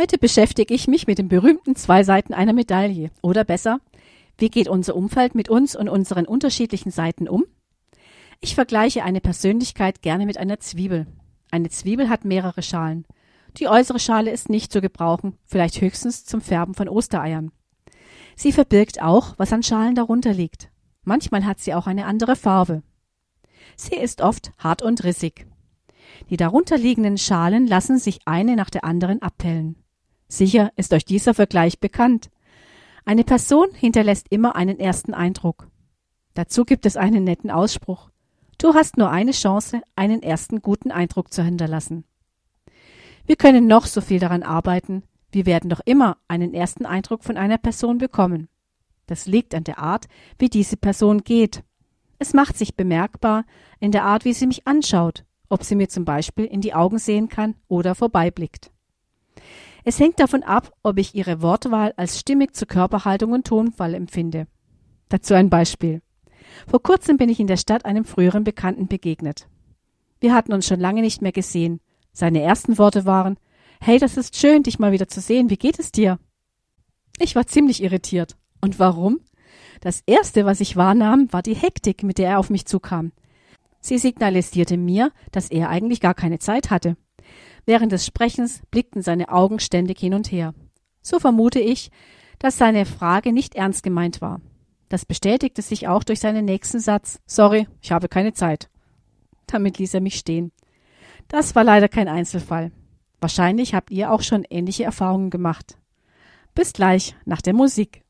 Heute beschäftige ich mich mit den berühmten zwei Seiten einer Medaille. Oder besser, wie geht unser Umfeld mit uns und unseren unterschiedlichen Seiten um? Ich vergleiche eine Persönlichkeit gerne mit einer Zwiebel. Eine Zwiebel hat mehrere Schalen. Die äußere Schale ist nicht zu gebrauchen, vielleicht höchstens zum Färben von Ostereiern. Sie verbirgt auch, was an Schalen darunter liegt. Manchmal hat sie auch eine andere Farbe. Sie ist oft hart und rissig. Die darunterliegenden Schalen lassen sich eine nach der anderen abpellen. Sicher ist euch dieser Vergleich bekannt. Eine Person hinterlässt immer einen ersten Eindruck. Dazu gibt es einen netten Ausspruch. Du hast nur eine Chance, einen ersten guten Eindruck zu hinterlassen. Wir können noch so viel daran arbeiten, wir werden doch immer einen ersten Eindruck von einer Person bekommen. Das liegt an der Art, wie diese Person geht. Es macht sich bemerkbar in der Art, wie sie mich anschaut, ob sie mir zum Beispiel in die Augen sehen kann oder vorbeiblickt. Es hängt davon ab, ob ich ihre Wortwahl als stimmig zu Körperhaltung und Tonfall empfinde. Dazu ein Beispiel. Vor kurzem bin ich in der Stadt einem früheren Bekannten begegnet. Wir hatten uns schon lange nicht mehr gesehen. Seine ersten Worte waren Hey, das ist schön, dich mal wieder zu sehen. Wie geht es dir? Ich war ziemlich irritiert. Und warum? Das erste, was ich wahrnahm, war die Hektik, mit der er auf mich zukam. Sie signalisierte mir, dass er eigentlich gar keine Zeit hatte. Während des Sprechens blickten seine Augen ständig hin und her. So vermute ich, dass seine Frage nicht ernst gemeint war. Das bestätigte sich auch durch seinen nächsten Satz. Sorry, ich habe keine Zeit. Damit ließ er mich stehen. Das war leider kein Einzelfall. Wahrscheinlich habt ihr auch schon ähnliche Erfahrungen gemacht. Bis gleich nach der Musik.